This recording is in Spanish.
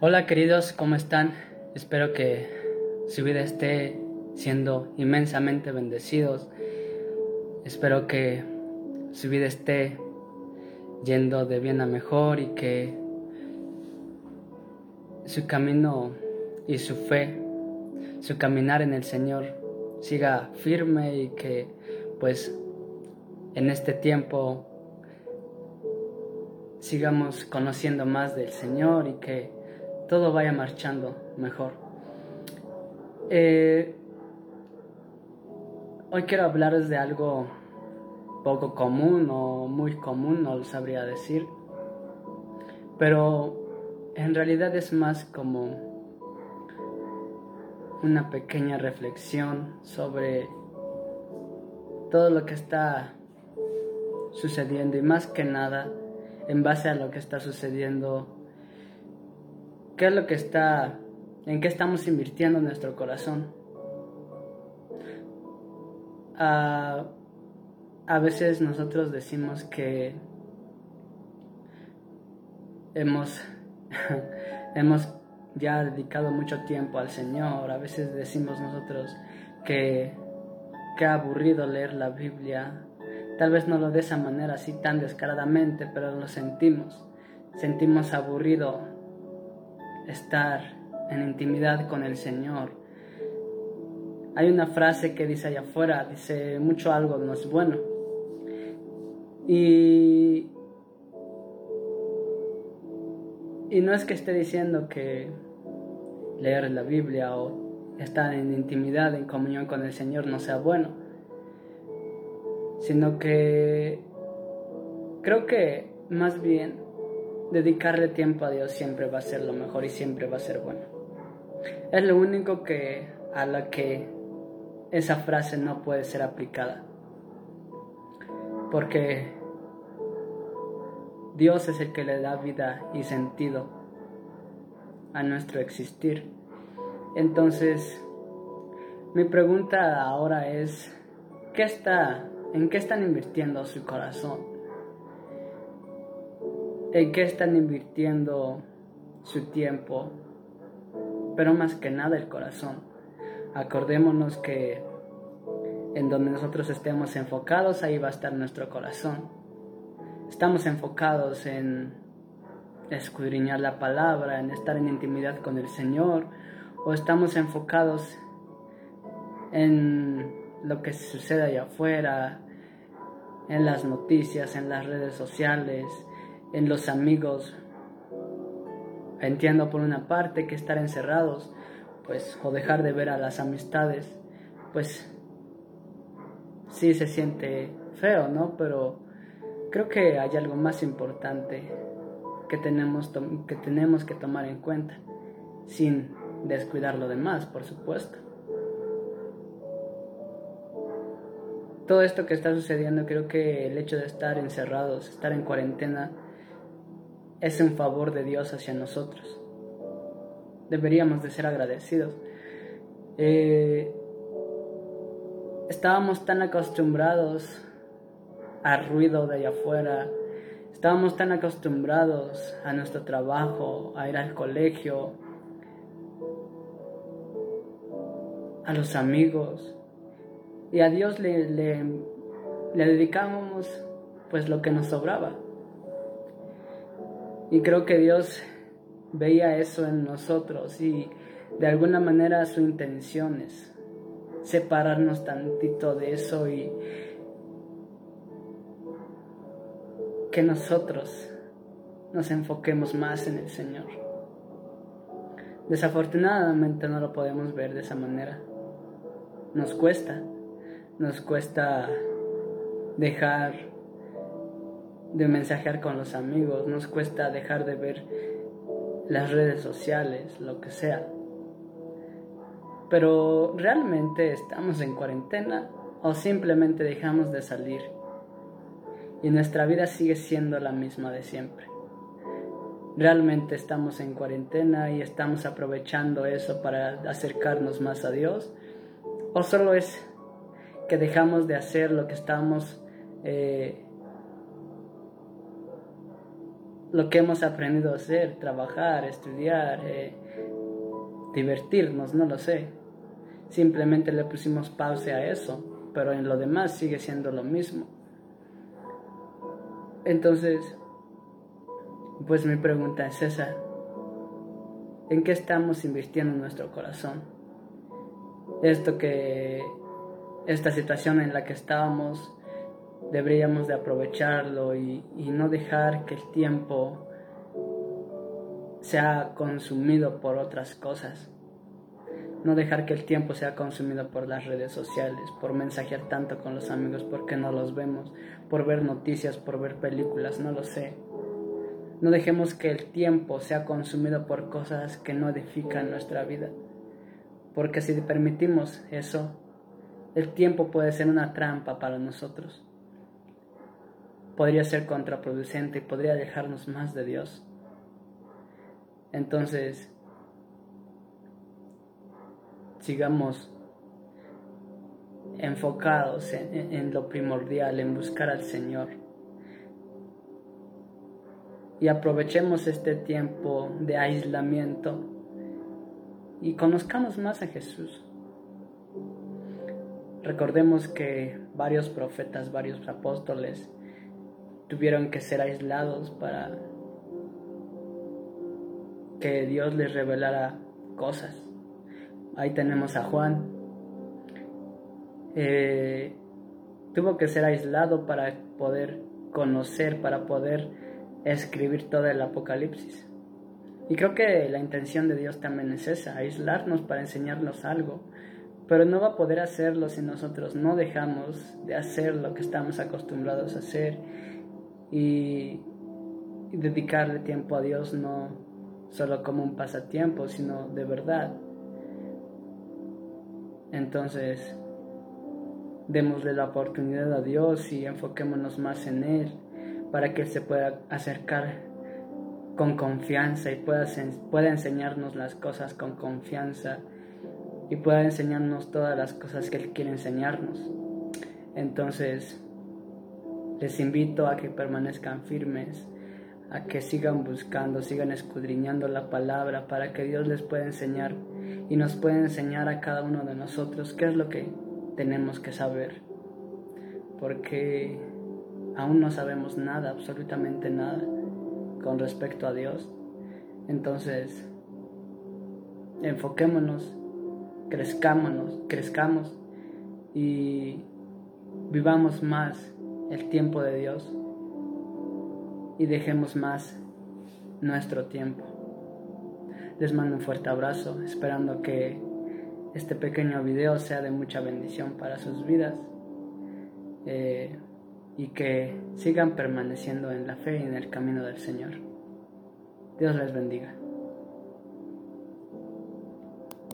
Hola queridos, ¿cómo están? Espero que su vida esté siendo inmensamente bendecidos. Espero que su vida esté yendo de bien a mejor y que su camino y su fe, su caminar en el Señor siga firme y que pues en este tiempo sigamos conociendo más del Señor y que todo vaya marchando mejor. Eh, hoy quiero hablarles de algo poco común o muy común, no lo sabría decir, pero en realidad es más como una pequeña reflexión sobre todo lo que está sucediendo y más que nada en base a lo que está sucediendo ¿Qué es lo que está, en qué estamos invirtiendo nuestro corazón? a veces nosotros decimos que hemos, hemos ya dedicado mucho tiempo al Señor. A veces decimos nosotros que, ha aburrido leer la Biblia. Tal vez no lo de esa manera así tan descaradamente, pero lo sentimos. Sentimos aburrido estar en intimidad con el Señor. Hay una frase que dice allá afuera, dice mucho algo no es bueno. Y, y no es que esté diciendo que leer la Biblia o estar en intimidad, en comunión con el Señor no sea bueno, sino que creo que más bien dedicarle tiempo a Dios siempre va a ser lo mejor y siempre va a ser bueno. Es lo único que a la que esa frase no puede ser aplicada. Porque Dios es el que le da vida y sentido a nuestro existir. Entonces, mi pregunta ahora es, ¿qué está, ¿en qué están invirtiendo su corazón? En qué están invirtiendo su tiempo, pero más que nada el corazón. Acordémonos que en donde nosotros estemos enfocados, ahí va a estar nuestro corazón. Estamos enfocados en escudriñar la palabra, en estar en intimidad con el Señor, o estamos enfocados en lo que sucede allá afuera, en las noticias, en las redes sociales, en los amigos. Entiendo por una parte que estar encerrados, pues, o dejar de ver a las amistades, pues, sí se siente feo, ¿no? Pero creo que hay algo más importante que tenemos, que tenemos que tomar en cuenta, sin descuidar lo demás, por supuesto. Todo esto que está sucediendo, creo que el hecho de estar encerrados, estar en cuarentena, es un favor de Dios hacia nosotros. Deberíamos de ser agradecidos. Eh, estábamos tan acostumbrados al ruido de allá afuera, estábamos tan acostumbrados a nuestro trabajo, a ir al colegio, a los amigos, y a Dios le, le, le dedicábamos pues lo que nos sobraba. Y creo que Dios veía eso en nosotros y de alguna manera su intención es separarnos tantito de eso y que nosotros nos enfoquemos más en el Señor. Desafortunadamente no lo podemos ver de esa manera. Nos cuesta, nos cuesta dejar de mensajear con los amigos, nos cuesta dejar de ver las redes sociales, lo que sea. Pero realmente estamos en cuarentena o simplemente dejamos de salir y nuestra vida sigue siendo la misma de siempre. Realmente estamos en cuarentena y estamos aprovechando eso para acercarnos más a Dios o solo es que dejamos de hacer lo que estamos eh, lo que hemos aprendido a hacer, trabajar, estudiar, eh, divertirnos, no lo sé. Simplemente le pusimos pausa a eso, pero en lo demás sigue siendo lo mismo. Entonces, pues mi pregunta es esa. ¿En qué estamos invirtiendo nuestro corazón? Esto que, esta situación en la que estábamos, deberíamos de aprovecharlo y, y no dejar que el tiempo sea consumido por otras cosas. No dejar que el tiempo sea consumido por las redes sociales, por mensajear tanto con los amigos porque no los vemos, por ver noticias, por ver películas, no lo sé. No dejemos que el tiempo sea consumido por cosas que no edifican nuestra vida. Porque si permitimos eso, el tiempo puede ser una trampa para nosotros. Podría ser contraproducente podría alejarnos más de Dios. Entonces, sigamos enfocados en, lo primordial, en buscar al Señor. Y aprovechemos este tiempo de aislamiento y conozcamos más a Jesús. Recordemos que varios profetas, varios apóstoles tuvieron que ser aislados para que Dios les revelara cosas. Ahí tenemos a Juan. Eh, tuvo que ser aislado para poder conocer, para poder escribir todo el Apocalipsis. Y creo que la intención de Dios también es esa, aislarnos para enseñarnos algo. Pero no va a poder hacerlo si nosotros no dejamos de hacer lo que estamos acostumbrados a hacer y, dedicarle tiempo a Dios no solo como un pasatiempo, sino de verdad. Entonces, démosle la oportunidad a Dios y enfoquémonos más en Él para que Él se pueda acercar con confianza y pueda, pueda enseñarnos las cosas con confianza y pueda enseñarnos todas las cosas que Él quiere enseñarnos. Entonces, les invito a que permanezcan firmes, a que sigan buscando, sigan escudriñando la palabra para que Dios les pueda enseñar y nos pueda enseñar a cada uno de nosotros qué es lo que tenemos que saber. Porque aún no sabemos nada, absolutamente nada con respecto a Dios. Entonces, enfoquémonos, crezcámonos, crezcamos y vivamos más el tiempo de Dios y dejemos más nuestro tiempo. Les mando un fuerte abrazo, esperando que este pequeño video sea de mucha bendición para sus vidas eh, y que sigan permaneciendo en la fe y en el camino del Señor. Dios les bendiga.